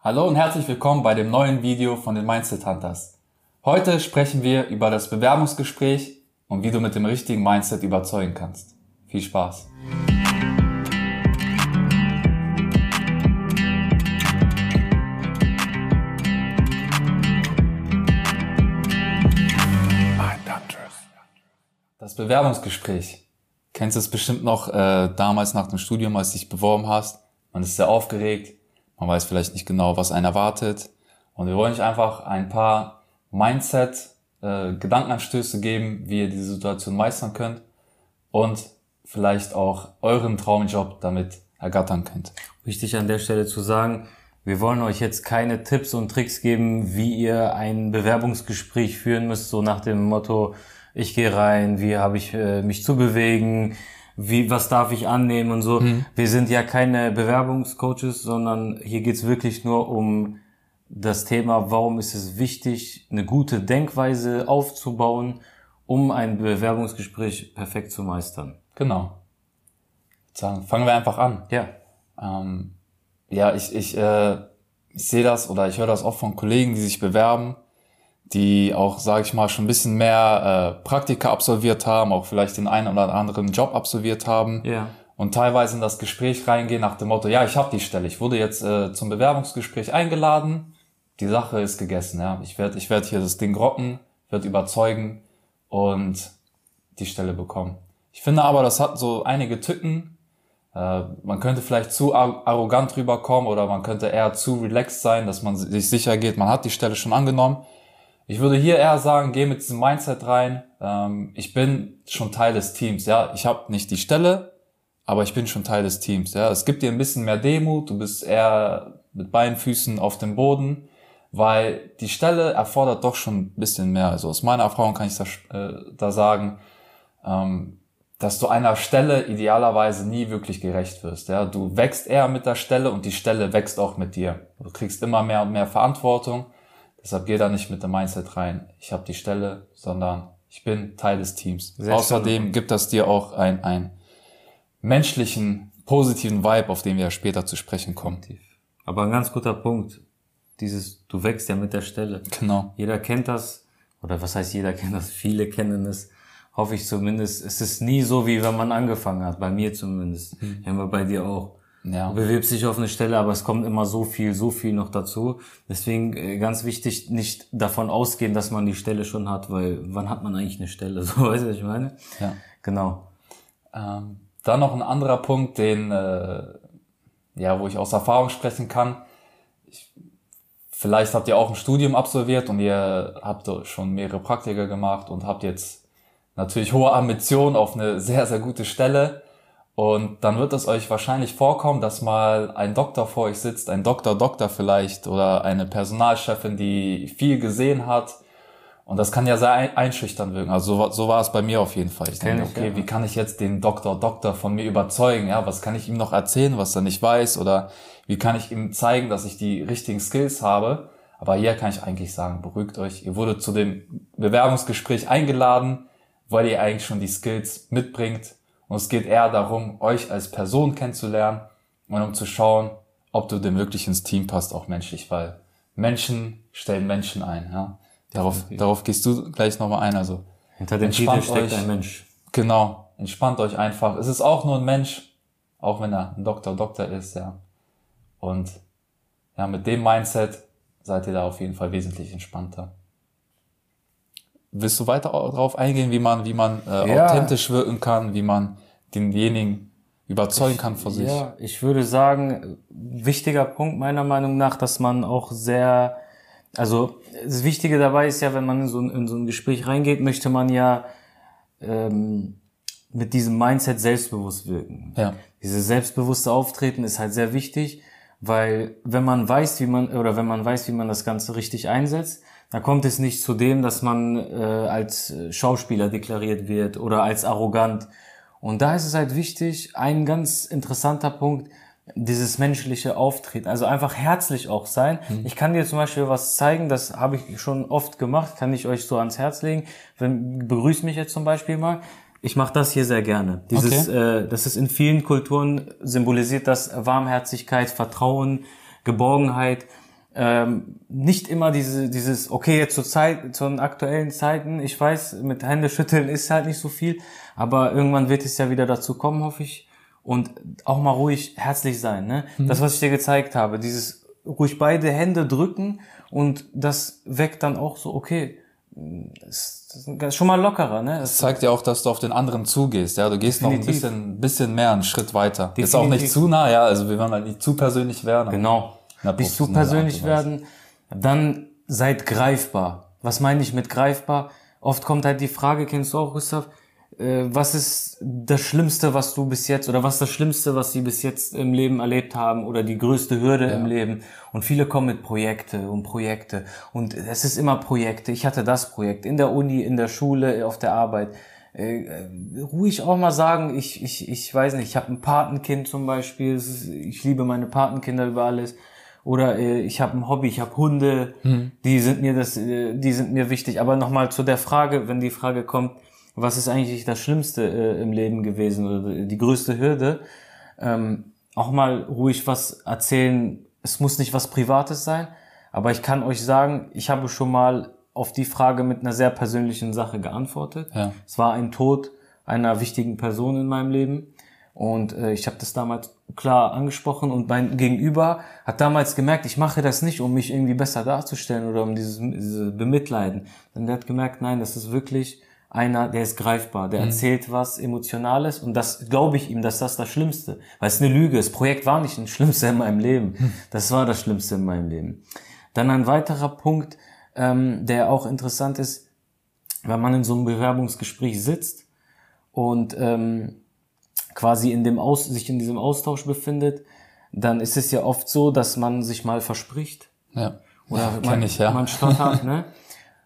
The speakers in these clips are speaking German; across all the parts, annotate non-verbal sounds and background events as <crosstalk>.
Hallo und herzlich willkommen bei dem neuen Video von den Mindset Hunters. Heute sprechen wir über das Bewerbungsgespräch und wie du mit dem richtigen Mindset überzeugen kannst. Viel Spaß! Das Bewerbungsgespräch. Kennst du es bestimmt noch äh, damals nach dem Studium, als du dich beworben hast? Man ist sehr aufgeregt, man weiß vielleicht nicht genau, was einen erwartet. Und wir wollen euch einfach ein paar Mindset, äh, Gedankenanstöße geben, wie ihr diese Situation meistern könnt und vielleicht auch euren Traumjob damit ergattern könnt. Wichtig an der Stelle zu sagen, wir wollen euch jetzt keine Tipps und Tricks geben, wie ihr ein Bewerbungsgespräch führen müsst, so nach dem Motto, ich gehe rein, wie habe ich äh, mich zu bewegen, wie, was darf ich annehmen und so. Mhm. Wir sind ja keine Bewerbungscoaches, sondern hier geht's wirklich nur um das Thema, warum ist es wichtig, eine gute Denkweise aufzubauen, um ein Bewerbungsgespräch perfekt zu meistern. Genau. Sagen, fangen wir einfach an. Ja. Ähm, ja, ich, ich, äh, ich sehe das oder ich höre das oft von Kollegen, die sich bewerben die auch, sage ich mal, schon ein bisschen mehr äh, Praktika absolviert haben, auch vielleicht den einen oder anderen Job absolviert haben. Ja. Und teilweise in das Gespräch reingehen nach dem Motto, ja, ich habe die Stelle, ich wurde jetzt äh, zum Bewerbungsgespräch eingeladen, die Sache ist gegessen, ja. Ich werde ich werd hier das Ding rocken, werde überzeugen und die Stelle bekommen. Ich finde aber, das hat so einige Tücken. Äh, man könnte vielleicht zu arrogant rüberkommen oder man könnte eher zu relaxed sein, dass man sich sicher geht, man hat die Stelle schon angenommen. Ich würde hier eher sagen, geh mit diesem Mindset rein. Ähm, ich bin schon Teil des Teams. Ja, ich habe nicht die Stelle, aber ich bin schon Teil des Teams. Ja, es gibt dir ein bisschen mehr Demut. Du bist eher mit beiden Füßen auf dem Boden, weil die Stelle erfordert doch schon ein bisschen mehr. Also aus meiner Erfahrung kann ich da, äh, da sagen, ähm, dass du einer Stelle idealerweise nie wirklich gerecht wirst. Ja, du wächst eher mit der Stelle und die Stelle wächst auch mit dir. Du kriegst immer mehr und mehr Verantwortung Deshalb geh da nicht mit dem Mindset rein, ich habe die Stelle, sondern ich bin Teil des Teams. Sehr Außerdem schön. gibt das dir auch ein, ein menschlichen, positiven Vibe, auf den wir später zu sprechen kommen. Aber ein ganz guter Punkt. Dieses, du wächst ja mit der Stelle. Genau. Jeder kennt das. Oder was heißt jeder kennt das? Viele kennen es. Hoffe ich zumindest. Es ist nie so, wie wenn man angefangen hat. Bei mir zumindest. Mhm. Haben wir bei dir auch. Ja. Du bewirbst dich auf eine Stelle, aber es kommt immer so viel, so viel noch dazu. Deswegen äh, ganz wichtig, nicht davon ausgehen, dass man die Stelle schon hat, weil wann hat man eigentlich eine Stelle? <laughs> So, weißt du, was ich meine? Ja. Genau. Ähm, dann noch ein anderer Punkt, den, äh, ja, wo ich aus Erfahrung sprechen kann. Ich, vielleicht habt ihr auch ein Studium absolviert und ihr habt schon mehrere Praktika gemacht und habt jetzt natürlich hohe Ambitionen auf eine sehr, sehr gute Stelle. Und dann wird es euch wahrscheinlich vorkommen, dass mal ein Doktor vor euch sitzt, ein Doktor, Doktor vielleicht oder eine Personalchefin, die viel gesehen hat. Und das kann ja sehr einschüchtern wirken. Also so, so war es bei mir auf jeden Fall. Ich denke, okay, wie kann ich jetzt den Doktor, Doktor von mir überzeugen? Ja, was kann ich ihm noch erzählen, was er nicht weiß? Oder wie kann ich ihm zeigen, dass ich die richtigen Skills habe? Aber hier kann ich eigentlich sagen, beruhigt euch. Ihr wurde zu dem Bewerbungsgespräch eingeladen, weil ihr eigentlich schon die Skills mitbringt und es geht eher darum, euch als Person kennenzulernen und um zu schauen, ob du denn wirklich ins Team passt, auch menschlich, weil Menschen stellen Menschen ein. Ja? Darauf, darauf gehst du gleich nochmal ein. Also hinter dem Titel steckt euch, ein Mensch. Genau, entspannt euch einfach. Es ist auch nur ein Mensch, auch wenn er ein Doktor, Doktor ist, ja. Und ja, mit dem Mindset seid ihr da auf jeden Fall wesentlich entspannter. Willst du weiter darauf eingehen, wie man, wie man äh, ja. authentisch wirken kann, wie man denjenigen überzeugen ich, kann vor sich? Ja, ich würde sagen, wichtiger Punkt meiner Meinung nach, dass man auch sehr, also das Wichtige dabei ist ja, wenn man in so, in so ein Gespräch reingeht, möchte man ja ähm, mit diesem Mindset selbstbewusst wirken. Ja. Dieses selbstbewusste Auftreten ist halt sehr wichtig, weil wenn man weiß, wie man oder wenn man weiß, wie man das Ganze richtig einsetzt, da kommt es nicht zu dem, dass man äh, als Schauspieler deklariert wird oder als arrogant. Und da ist es halt wichtig, ein ganz interessanter Punkt, dieses menschliche Auftreten, also einfach herzlich auch sein. Mhm. Ich kann dir zum Beispiel was zeigen, das habe ich schon oft gemacht, kann ich euch so ans Herz legen. Wenn, begrüßt mich jetzt zum Beispiel mal. Ich mache das hier sehr gerne. Dieses, okay. äh, das ist in vielen Kulturen symbolisiert das Warmherzigkeit, Vertrauen, Geborgenheit. Ähm, nicht immer diese, dieses, okay, jetzt zur Zeit, zu den aktuellen Zeiten, ich weiß, mit Hände schütteln ist halt nicht so viel, aber irgendwann wird es ja wieder dazu kommen, hoffe ich. Und auch mal ruhig herzlich sein, ne? Mhm. Das, was ich dir gezeigt habe, dieses ruhig beide Hände drücken und das weckt dann auch so, okay, das ist schon mal lockerer, ne? Das zeigt ja auch, dass du auf den anderen zugehst, ja. Du gehst Definitiv. noch ein bisschen, bisschen mehr einen Schritt weiter. Definitiv. Ist auch nicht zu nah, ja. Also wir wollen halt nicht zu persönlich werden. Genau. Nicht zu persönlich werden. Dann seid greifbar. Was meine ich mit greifbar? Oft kommt halt die Frage, kennst du auch, Gustav, äh, was ist das Schlimmste, was du bis jetzt, oder was ist das Schlimmste, was sie bis jetzt im Leben erlebt haben, oder die größte Hürde ja. im Leben? Und viele kommen mit Projekte und Projekte. Und es ist immer Projekte. Ich hatte das Projekt in der Uni, in der Schule, auf der Arbeit. Äh, ruhig auch mal sagen, ich, ich, ich weiß nicht, ich habe ein Patenkind zum Beispiel, ist, ich liebe meine Patenkinder über alles oder äh, ich habe ein Hobby, ich habe Hunde, mhm. die sind mir das, äh, die sind mir wichtig. Aber nochmal zu der Frage, wenn die Frage kommt, was ist eigentlich das Schlimmste äh, im Leben gewesen oder die größte Hürde, ähm, auch mal ruhig was erzählen. Es muss nicht was Privates sein, aber ich kann euch sagen, ich habe schon mal auf die Frage mit einer sehr persönlichen Sache geantwortet. Ja. Es war ein Tod einer wichtigen Person in meinem Leben. Und äh, ich habe das damals klar angesprochen und mein Gegenüber hat damals gemerkt, ich mache das nicht, um mich irgendwie besser darzustellen oder um dieses, dieses Bemitleiden. Dann der hat gemerkt, nein, das ist wirklich einer, der ist greifbar, der mhm. erzählt was Emotionales und das glaube ich ihm, dass das das Schlimmste, weil es eine Lüge, das Projekt war nicht das Schlimmste in meinem Leben, mhm. das war das Schlimmste in meinem Leben. Dann ein weiterer Punkt, ähm, der auch interessant ist, wenn man in so einem Bewerbungsgespräch sitzt und ähm, quasi in dem Aus, sich in diesem Austausch befindet, dann ist es ja oft so, dass man sich mal verspricht. Ja. Oder ja, man, ich, ja. man stottert, ne?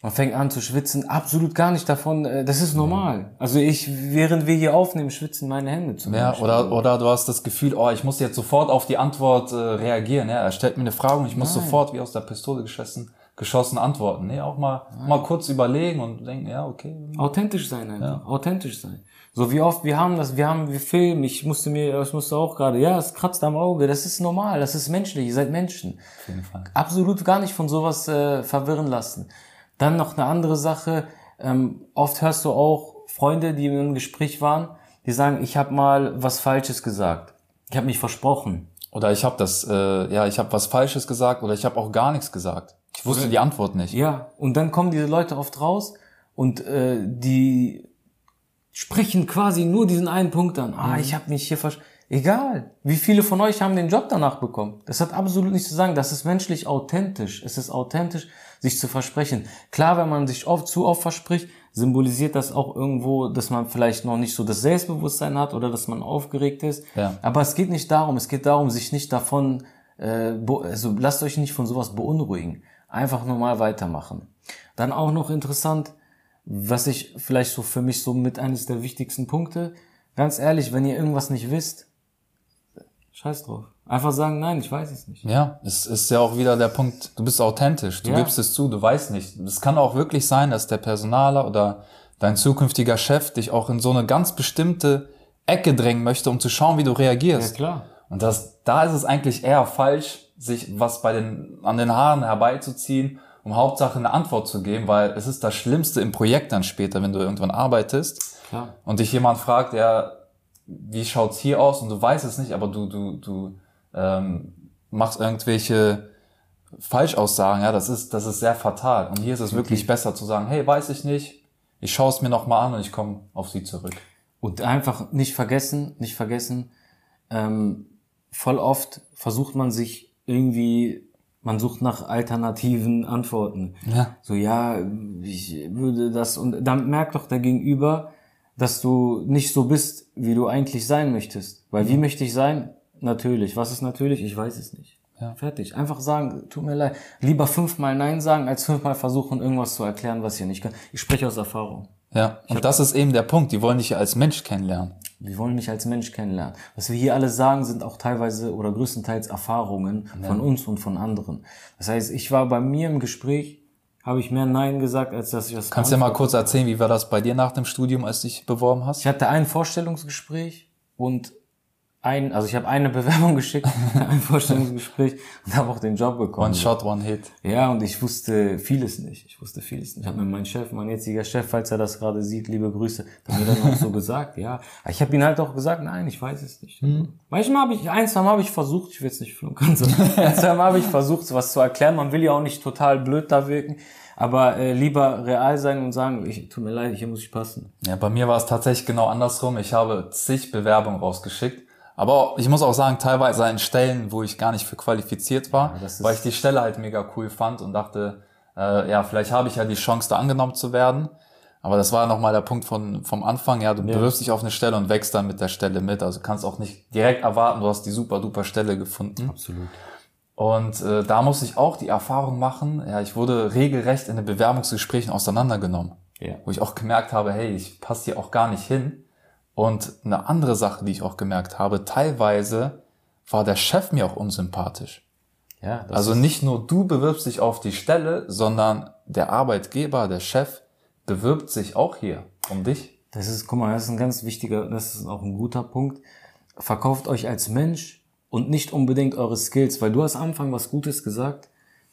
Man fängt an zu schwitzen, absolut gar nicht davon, äh, das ist normal. Also ich, während wir hier aufnehmen, schwitzen meine Hände zum Ja, Beispiel. oder, oder du hast das Gefühl, oh, ich muss jetzt sofort auf die Antwort äh, reagieren. Ja, er stellt mir eine Frage und ich muss Nein. sofort wie aus der Pistole geschossen, geschossen antworten. Nee, auch mal, mal kurz überlegen und denken, ja, okay. Authentisch sein einfach, ja. authentisch sein. So wie oft wir haben das, wir haben, wir filmen, ich musste mir, ich musste auch gerade, ja, es kratzt am Auge, das ist normal, das ist menschlich, ihr seid Menschen. Auf jeden Fall. Absolut gar nicht von sowas äh, verwirren lassen. Dann noch eine andere Sache, ähm, oft hörst du auch Freunde, die in einem Gespräch waren, die sagen, ich habe mal was Falsches gesagt. Ich habe mich versprochen. Oder ich habe das, äh, ja, ich habe was Falsches gesagt oder ich habe auch gar nichts gesagt. Ich wusste die Antwort nicht. Ja, und dann kommen diese Leute oft raus und äh, die sprechen quasi nur diesen einen Punkt an. Ah, mhm. ich habe mich hier versch... Egal, wie viele von euch haben den Job danach bekommen. Das hat absolut nichts zu sagen. Das ist menschlich authentisch. Es ist authentisch, sich zu versprechen. Klar, wenn man sich oft zu oft verspricht, symbolisiert das auch irgendwo, dass man vielleicht noch nicht so das Selbstbewusstsein hat oder dass man aufgeregt ist. Ja. Aber es geht nicht darum. Es geht darum, sich nicht davon, äh, also lasst euch nicht von sowas beunruhigen. Einfach normal weitermachen. Dann auch noch interessant, was ich vielleicht so für mich so mit eines der wichtigsten Punkte, ganz ehrlich, wenn ihr irgendwas nicht wisst, scheiß drauf. Einfach sagen, nein, ich weiß es nicht. Ja, es ist ja auch wieder der Punkt, du bist authentisch, du ja. gibst es zu, du weißt nicht. Es kann auch wirklich sein, dass der Personaler oder dein zukünftiger Chef dich auch in so eine ganz bestimmte Ecke drängen möchte, um zu schauen, wie du reagierst. Ja, klar. Und das, da ist es eigentlich eher falsch, sich was bei den, an den Haaren herbeizuziehen um Hauptsache eine Antwort zu geben, weil es ist das Schlimmste im Projekt dann später, wenn du irgendwann arbeitest Klar. und dich jemand fragt, ja, wie schaut's hier aus und du weißt es nicht, aber du du du ähm, machst irgendwelche Falschaussagen, ja, das ist das ist sehr fatal und hier ist es okay. wirklich besser zu sagen, hey, weiß ich nicht, ich schaue es mir noch mal an und ich komme auf sie zurück. Und einfach nicht vergessen, nicht vergessen, ähm, voll oft versucht man sich irgendwie man sucht nach alternativen Antworten. Ja. So, ja, ich würde das, und dann merkt doch der Gegenüber, dass du nicht so bist, wie du eigentlich sein möchtest. Weil wie möchte ich sein? Natürlich. Was ist natürlich? Ich weiß es nicht. Ja. Fertig. Einfach sagen, tut mir leid. Lieber fünfmal Nein sagen, als fünfmal versuchen, irgendwas zu erklären, was ihr nicht kann. Ich spreche aus Erfahrung. Ja, und das ist eben der Punkt. Die wollen dich als Mensch kennenlernen. Wir wollen mich als Mensch kennenlernen. Was wir hier alles sagen, sind auch teilweise oder größtenteils Erfahrungen ja. von uns und von anderen. Das heißt, ich war bei mir im Gespräch, habe ich mehr Nein gesagt, als dass ich das. Kannst du mal kurz erzählen, wie war das bei dir nach dem Studium, als du dich beworben hast? Ich hatte ein Vorstellungsgespräch und ein, also ich habe eine <laughs> Bewerbung geschickt, <laughs> ein Vorstellungsgespräch und habe auch den Job bekommen. One Shot, One Hit. Ja, und ich wusste vieles nicht. Ich wusste vieles nicht. Ich habe mir mein Chef, mein jetziger Chef, falls er das gerade sieht, liebe Grüße, hat mir dann auch so gesagt, ja. Ich habe ihn halt auch gesagt, nein, ich weiß es nicht. Mhm. Manchmal habe ich, ein, zwei Mal habe ich versucht, ich will jetzt nicht flunkern, so, ein, zwei Mal habe ich versucht, was zu erklären. Man will ja auch nicht total blöd da wirken. Aber äh, lieber real sein und sagen, ich tut mir leid, hier muss ich passen. Ja, bei mir war es tatsächlich genau andersrum. Ich habe zig Bewerbungen rausgeschickt aber ich muss auch sagen, teilweise an Stellen, wo ich gar nicht für qualifiziert war, ja, weil ich die Stelle halt mega cool fand und dachte, äh, ja, vielleicht habe ich ja die Chance, da angenommen zu werden. Aber das war nochmal der Punkt von, vom Anfang. Ja, du ja. bewirbst dich auf eine Stelle und wächst dann mit der Stelle mit. Also kannst auch nicht direkt erwarten, du hast die super duper Stelle gefunden. Absolut. Und äh, da musste ich auch die Erfahrung machen, ja, ich wurde regelrecht in den Bewerbungsgesprächen auseinandergenommen. Ja. Wo ich auch gemerkt habe, hey, ich passe hier auch gar nicht hin. Und eine andere Sache, die ich auch gemerkt habe, teilweise war der Chef mir auch unsympathisch. Ja, also nicht nur du bewirbst dich auf die Stelle, sondern der Arbeitgeber, der Chef bewirbt sich auch hier um dich. Das ist, guck mal, das ist ein ganz wichtiger, das ist auch ein guter Punkt. Verkauft euch als Mensch und nicht unbedingt eure Skills, weil du hast am Anfang was Gutes gesagt.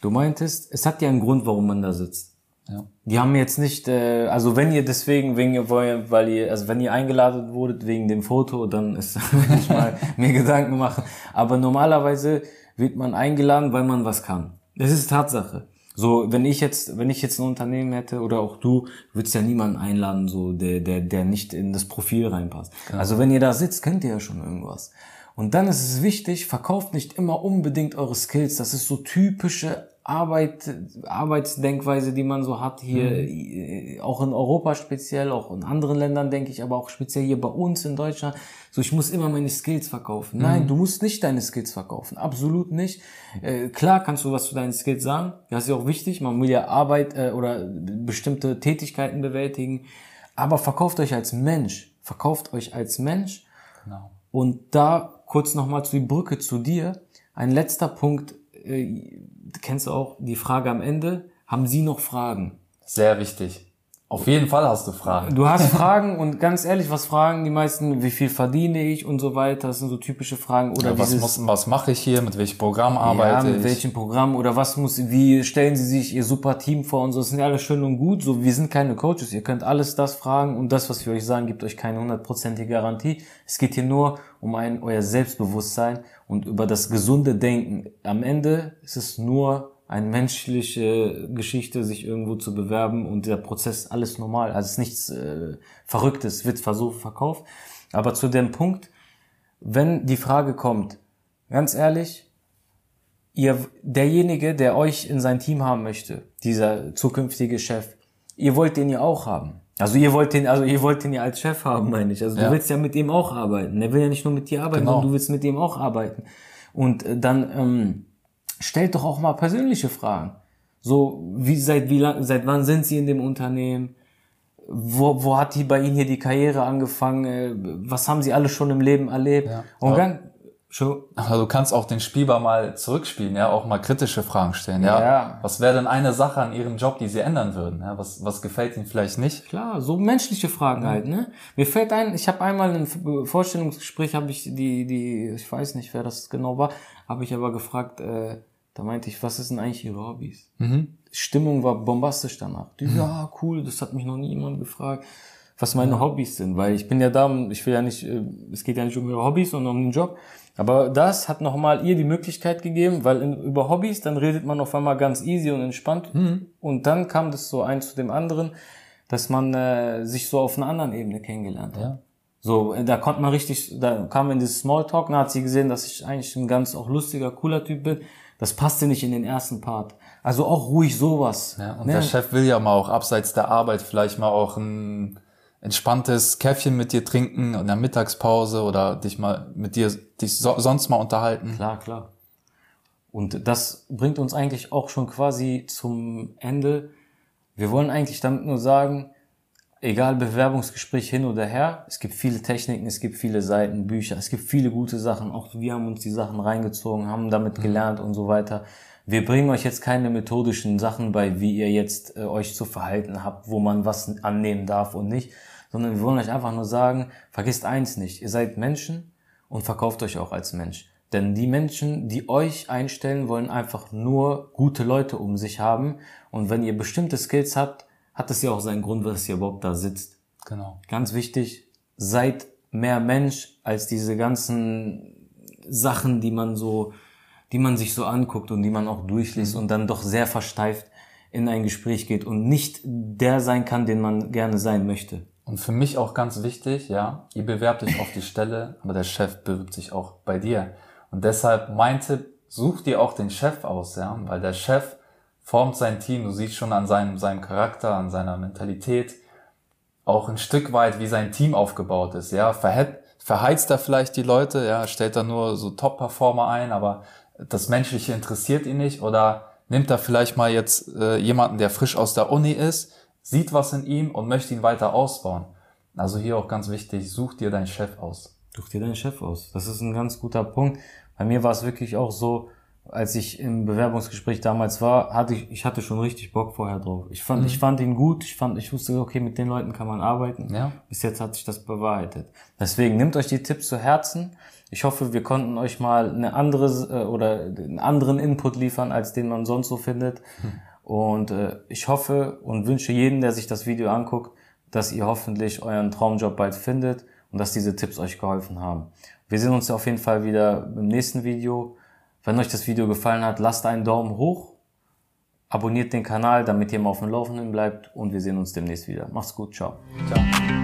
Du meintest, es hat ja einen Grund, warum man da sitzt. Ja. Die haben jetzt nicht, äh, also wenn ihr deswegen, wegen, weil ihr, also wenn ihr eingeladen wurdet wegen dem Foto, dann ist <laughs> ich mal mir Gedanken machen. Aber normalerweise wird man eingeladen, weil man was kann. Das ist Tatsache. So, wenn ich jetzt, wenn ich jetzt ein Unternehmen hätte oder auch du, würdest ja niemanden einladen, so der, der, der nicht in das Profil reinpasst. Genau. Also wenn ihr da sitzt, könnt ihr ja schon irgendwas. Und dann ist es wichtig, verkauft nicht immer unbedingt eure Skills. Das ist so typische Arbeit, Arbeitsdenkweise, die man so hat hier, mhm. auch in Europa speziell, auch in anderen Ländern denke ich, aber auch speziell hier bei uns in Deutschland. So, ich muss immer meine Skills verkaufen. Nein, mhm. du musst nicht deine Skills verkaufen. Absolut nicht. Äh, klar kannst du was zu deinen Skills sagen. Das ist ja auch wichtig. Man will ja Arbeit äh, oder bestimmte Tätigkeiten bewältigen. Aber verkauft euch als Mensch. Verkauft euch als Mensch. Genau. Und da kurz nochmal zu die Brücke zu dir. Ein letzter Punkt, äh, kennst du auch die Frage am Ende, haben Sie noch Fragen? Sehr wichtig. Auf jeden Fall hast du Fragen. Du hast <laughs> Fragen und ganz ehrlich, was fragen die meisten? Wie viel verdiene ich und so weiter? Das sind so typische Fragen. Oder ja, was, dieses, muss, was mache ich hier? Mit welchem Programm arbeite ja, mit ich? welchem Programm? Oder was muss, wie stellen Sie sich Ihr super Team vor und so? Das sind ja alles schön und gut. So, wir sind keine Coaches. Ihr könnt alles das fragen und das, was wir euch sagen, gibt euch keine hundertprozentige Garantie. Es geht hier nur um ein, euer Selbstbewusstsein und über das gesunde Denken. Am Ende ist es nur eine menschliche Geschichte, sich irgendwo zu bewerben und der Prozess alles normal. Also es ist nichts äh, Verrücktes, wird versucht, verkauft. Aber zu dem Punkt, wenn die Frage kommt, ganz ehrlich, ihr, derjenige, der euch in sein Team haben möchte, dieser zukünftige Chef, ihr wollt den ja auch haben. Also ihr wollt den, also ihr wollt den ja als Chef haben, meine ich. Also ja. du willst ja mit ihm auch arbeiten. Er will ja nicht nur mit dir arbeiten, genau. sondern du willst mit ihm auch arbeiten. Und äh, dann ähm, stellt doch auch mal persönliche Fragen. So, wie seit wie lang, seit wann sind Sie in dem Unternehmen? Wo, wo hat die bei Ihnen hier die Karriere angefangen? Äh, was haben Sie alles schon im Leben erlebt? Ja. Und dann, Schon. Also du kannst auch den Spielbar mal zurückspielen, ja, auch mal kritische Fragen stellen, ja. ja. Was wäre denn eine Sache an ihrem Job, die sie ändern würden? Ja, was, was gefällt ihnen vielleicht nicht? Klar, so menschliche Fragen mhm. halt, ne? Mir fällt ein, ich habe einmal im Vorstellungsgespräch, habe ich die, die, ich weiß nicht, wer das genau war, habe ich aber gefragt, äh, da meinte ich, was ist denn eigentlich ihre Hobbys? Mhm. Stimmung war bombastisch danach. Die, mhm. Ja, cool, das hat mich noch nie jemand gefragt was meine Hobbys sind, weil ich bin ja da, ich will ja nicht, äh, es geht ja nicht um ihre Hobbys, sondern um den Job. Aber das hat nochmal ihr die Möglichkeit gegeben, weil in, über Hobbys, dann redet man auf einmal ganz easy und entspannt. Mhm. Und dann kam das so eins zu dem anderen, dass man äh, sich so auf einer anderen Ebene kennengelernt hat. Ja. So, da konnte man richtig, da kam in dieses Smalltalk, da hat sie gesehen, dass ich eigentlich ein ganz auch lustiger, cooler Typ bin. Das passte nicht in den ersten Part. Also auch ruhig sowas. Ja, und ne? der Chef will ja mal auch abseits der Arbeit vielleicht mal auch ein entspanntes Käffchen mit dir trinken in der Mittagspause oder dich mal mit dir dich so, sonst mal unterhalten. Klar, klar. Und das bringt uns eigentlich auch schon quasi zum Ende. Wir wollen eigentlich damit nur sagen, egal Bewerbungsgespräch hin oder her, es gibt viele Techniken, es gibt viele Seiten, Bücher, es gibt viele gute Sachen. Auch wir haben uns die Sachen reingezogen, haben damit mhm. gelernt und so weiter. Wir bringen euch jetzt keine methodischen Sachen bei, wie ihr jetzt äh, euch zu verhalten habt, wo man was annehmen darf und nicht, sondern wir wollen euch einfach nur sagen, vergisst eins nicht, ihr seid Menschen und verkauft euch auch als Mensch. Denn die Menschen, die euch einstellen, wollen einfach nur gute Leute um sich haben. Und wenn ihr bestimmte Skills habt, hat es ja auch seinen Grund, dass ihr überhaupt da sitzt. Genau. Ganz wichtig, seid mehr Mensch als diese ganzen Sachen, die man so, die man sich so anguckt und die man auch durchliest und dann doch sehr versteift in ein Gespräch geht und nicht der sein kann, den man gerne sein möchte. Und für mich auch ganz wichtig, ja, ihr bewerbt euch auf die Stelle, aber der Chef bewirbt sich auch bei dir. Und deshalb mein Tipp, such dir auch den Chef aus, ja, weil der Chef formt sein Team, du siehst schon an seinem, seinem Charakter, an seiner Mentalität, auch ein Stück weit, wie sein Team aufgebaut ist, ja, verheizt, verheizt er vielleicht die Leute, ja, stellt er nur so Top-Performer ein, aber das Menschliche interessiert ihn nicht oder nimmt er vielleicht mal jetzt äh, jemanden, der frisch aus der Uni ist, sieht was in ihm und möchte ihn weiter ausbauen. Also hier auch ganz wichtig, such dir deinen Chef aus. Such dir deinen Chef aus. Das ist ein ganz guter Punkt. Bei mir war es wirklich auch so, als ich im Bewerbungsgespräch damals war, hatte ich, ich hatte schon richtig Bock vorher drauf. Ich fand, mhm. ich fand ihn gut. Ich fand, ich wusste, okay, mit den Leuten kann man arbeiten. Ja. Bis jetzt hat sich das bewahrheitet. Deswegen nehmt euch die Tipps zu Herzen. Ich hoffe, wir konnten euch mal eine andere äh, oder einen anderen Input liefern, als den man sonst so findet. Mhm. Und äh, ich hoffe und wünsche jedem, der sich das Video anguckt, dass ihr hoffentlich euren Traumjob bald findet und dass diese Tipps euch geholfen haben. Wir sehen uns auf jeden Fall wieder im nächsten Video. Wenn euch das Video gefallen hat, lasst einen Daumen hoch, abonniert den Kanal, damit ihr immer auf dem Laufenden bleibt und wir sehen uns demnächst wieder. Macht's gut, ciao. Ciao.